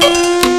bonsoir et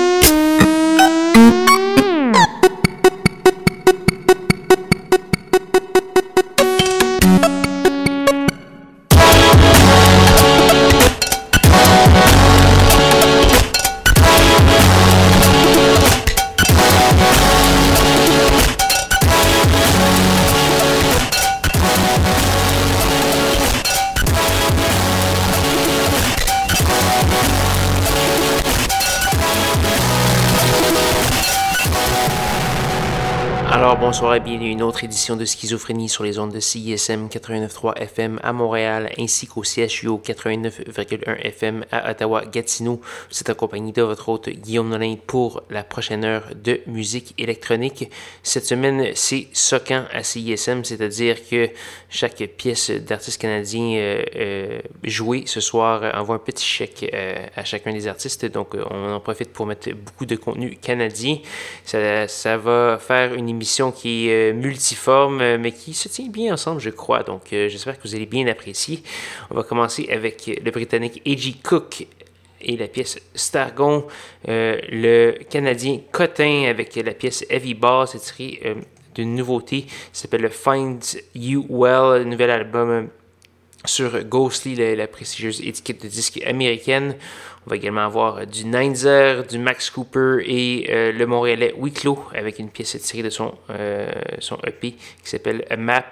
de Schizophrénie sur les ondes de CISM 89.3 FM à Montréal ainsi qu'au CHU 89.1 FM à Ottawa-Gatineau. Êtes accompagné de votre hôte Guillaume Nolin pour la prochaine heure de musique électronique. Cette semaine, c'est soquant à CISM, c'est-à-dire que chaque pièce d'artiste canadien euh, euh, jouée ce soir envoie un petit chèque euh, à chacun des artistes. Donc, on en profite pour mettre beaucoup de contenu canadien. Ça, ça va faire une émission qui est multiforme, euh, mais qui se tient bien ensemble, je crois. Donc, euh, j'espère que vous allez bien apprécier. On va commencer avec le Britannique A.G. Cook et la pièce Stargon, le Canadien Cotin avec la pièce Heavy Ball, c'est tiré d'une nouveauté s'appelle Find You Well, nouvel album sur Ghostly, la, prestigieuse étiquette de disque américaine. On va également avoir du Ninzer, du Max Cooper et euh, le Montréalais Wicklow avec une pièce tirée de son, euh, son EP qui s'appelle A Map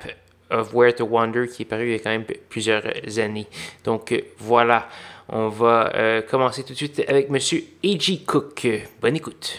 of Where to Wander qui est paru il y a quand même plusieurs années. Donc euh, voilà, on va commencer tout de suite avec Monsieur A.G. Cook. Bonne écoute.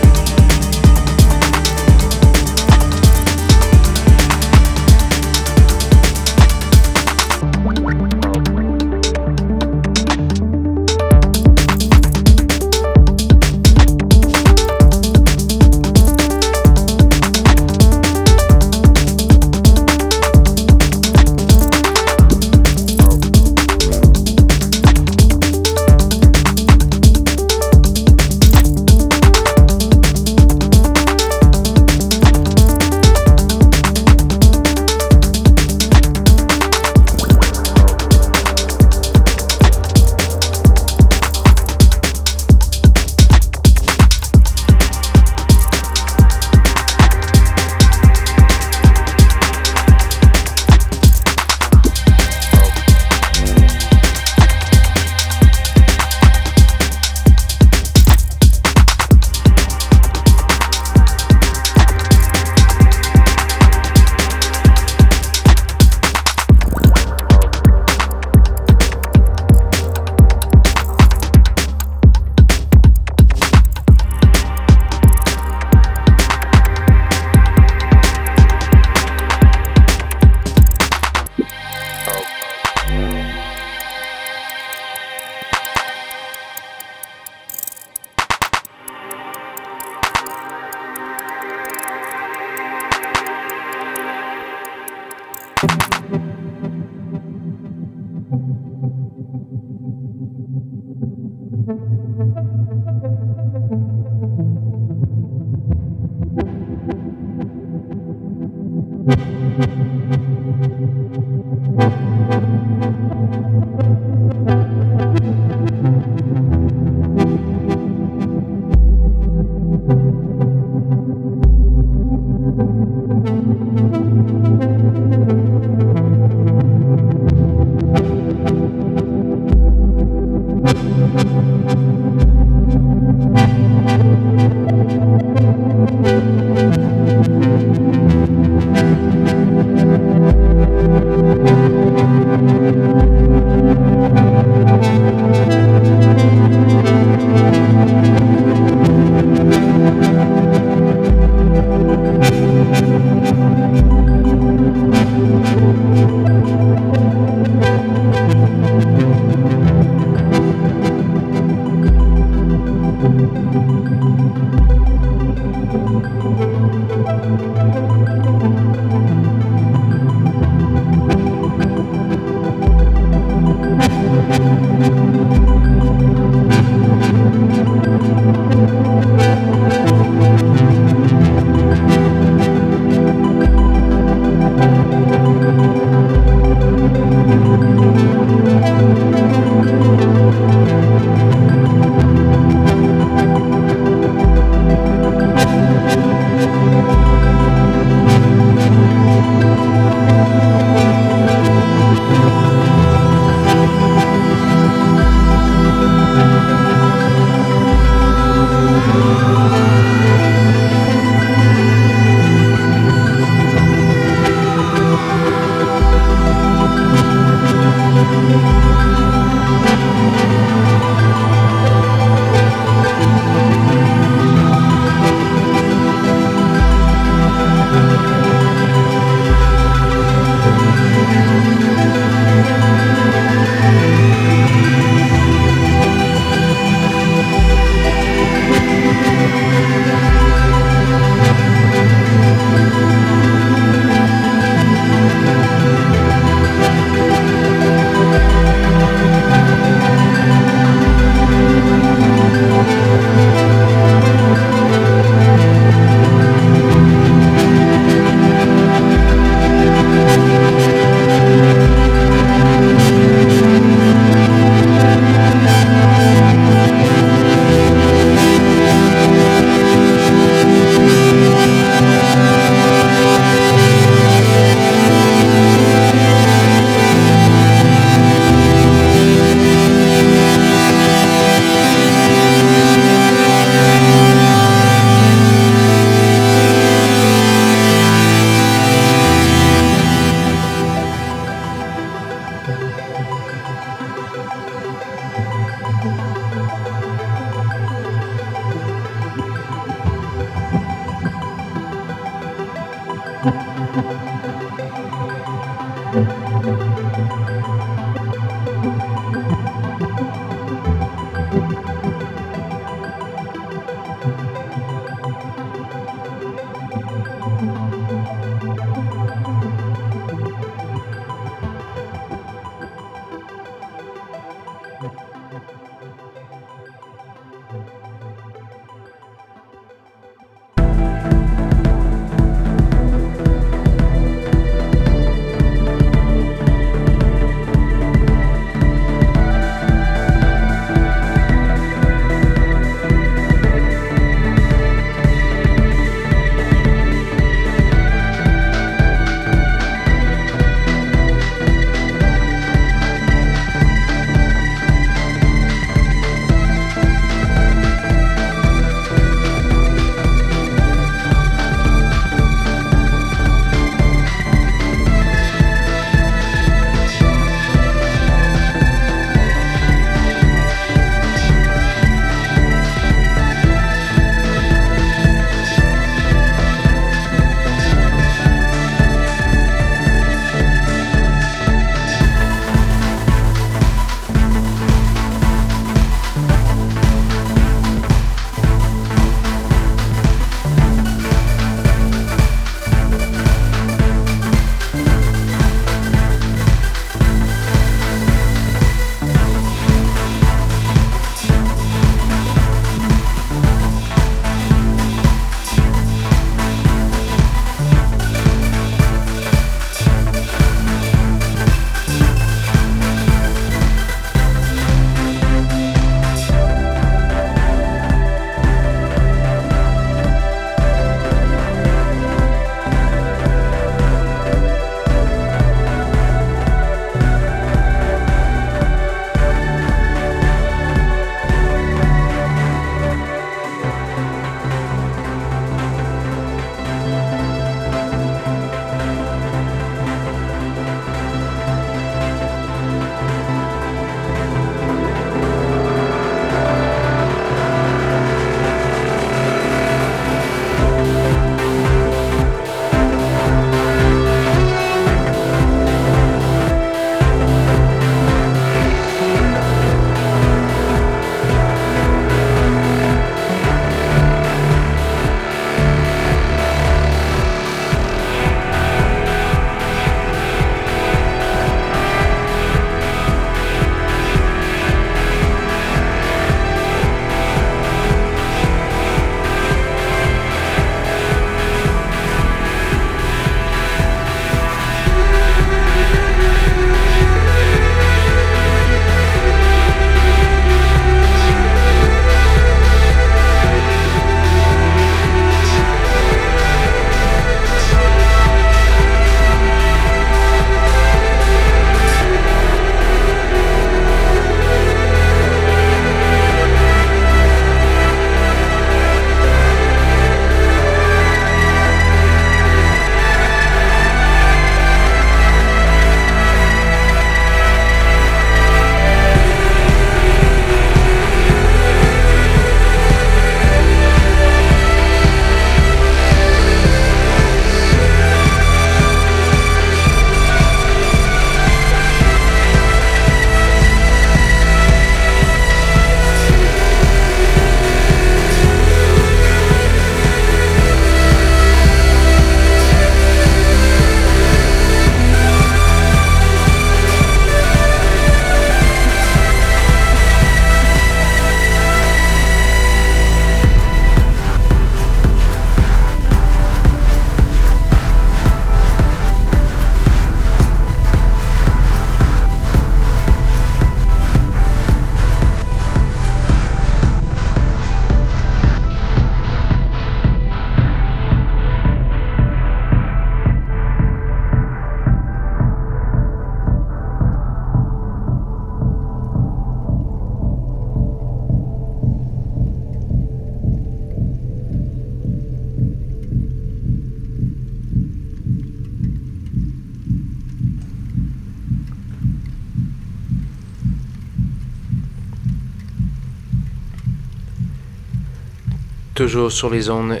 Toujours sur les zones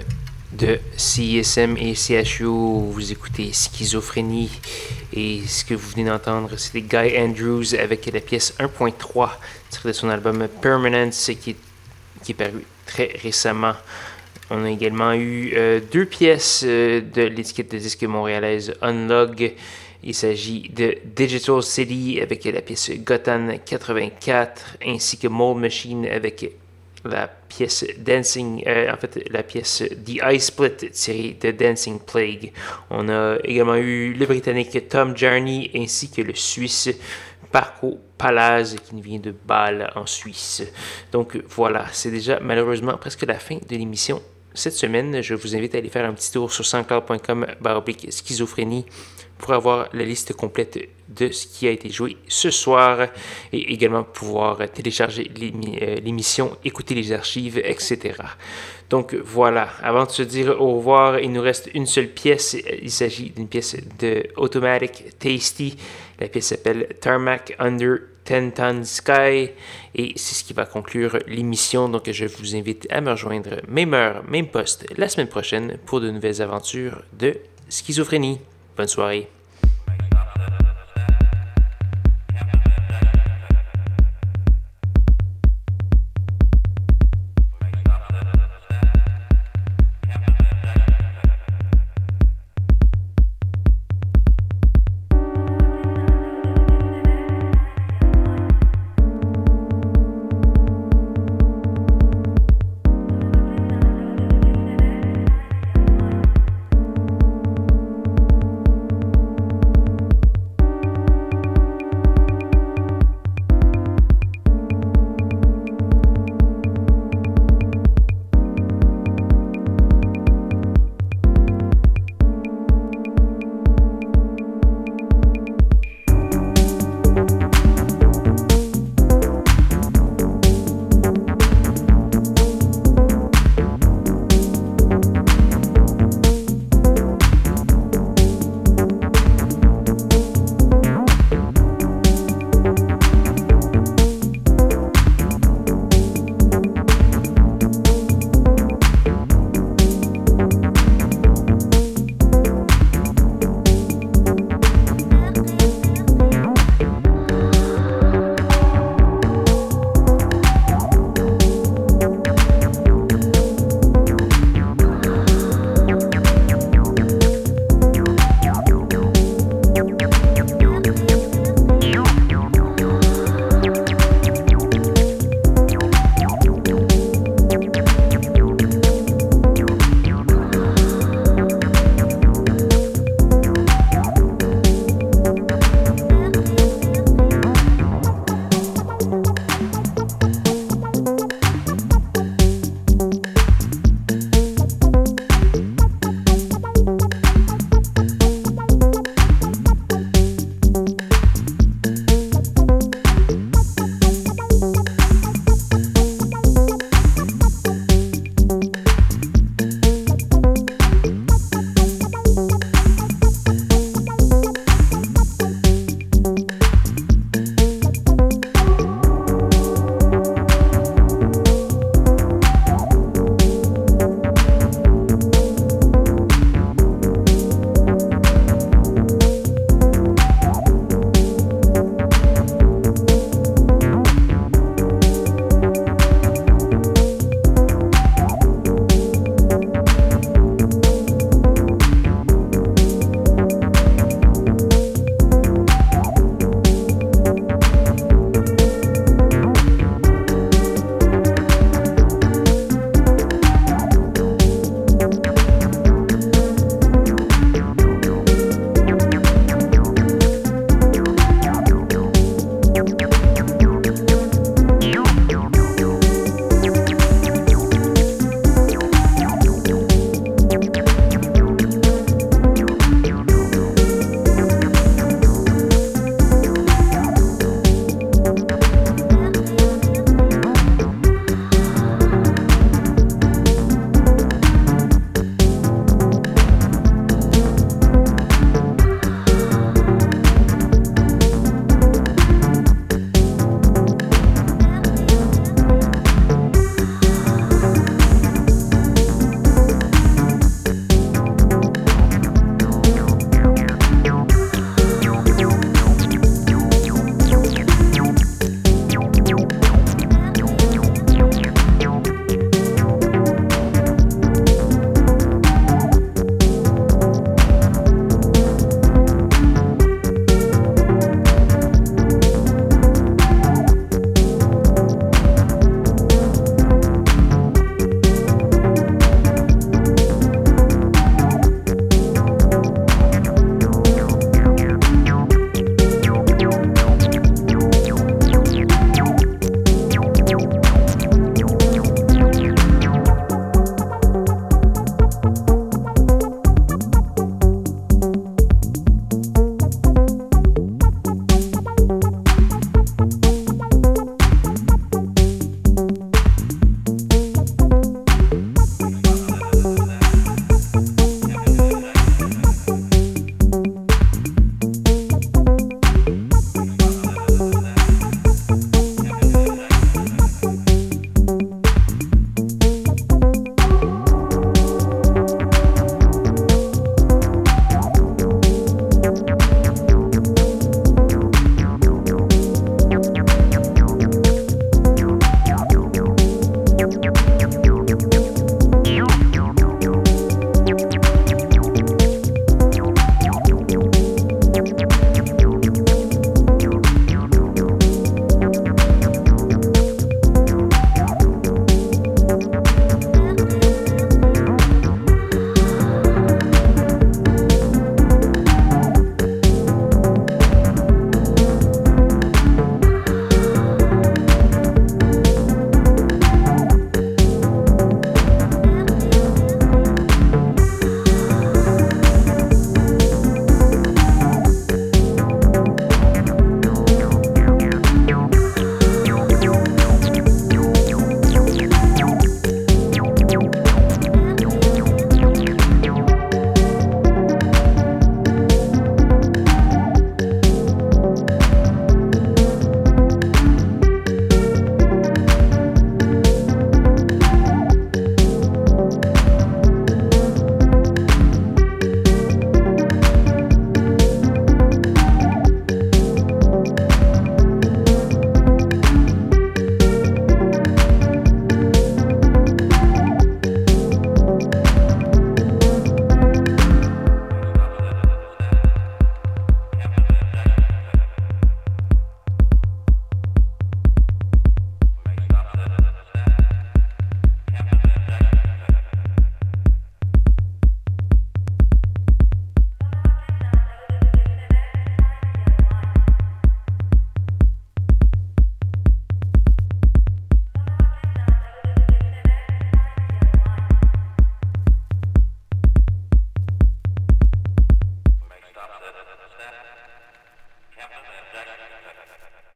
de CISM et CHU, vous écoutez Schizophrénie et ce que vous venez d'entendre, c'était Guy Andrews avec la pièce 1.3 tirée de son album Permanence qui est, qui est paru très récemment. On a également eu euh, deux pièces euh, de l'étiquette de disque montréalaise Unlog. Il s'agit de Digital City avec la pièce Gotham 84 ainsi que Mold Machine avec la pièce Dancing, euh, la pièce The Ice Split tirée de Dancing Plague. On a également eu le Britannique Tom Jarney ainsi que le Suisse Parco Palaz qui vient de Bâle en Suisse. Donc voilà, c'est déjà malheureusement presque la fin de l'émission. Cette semaine, je vous invite à aller faire un petit tour sur sanscloud.com baroblique schizophrénie pour avoir la liste complète de ce qui a été joué ce soir et également pouvoir télécharger euh, l'émission, écouter les archives, etc. Donc voilà, avant de se dire au revoir, il nous reste une seule pièce. Il s'agit d'une pièce de Automatic Tasty. La pièce s'appelle Tarmac Under 10 Ton Sky et c'est ce qui va conclure l'émission. Donc je vous invite à me rejoindre même heure, même poste la semaine prochaine pour de nouvelles aventures de schizophrénie. Bonne soirée.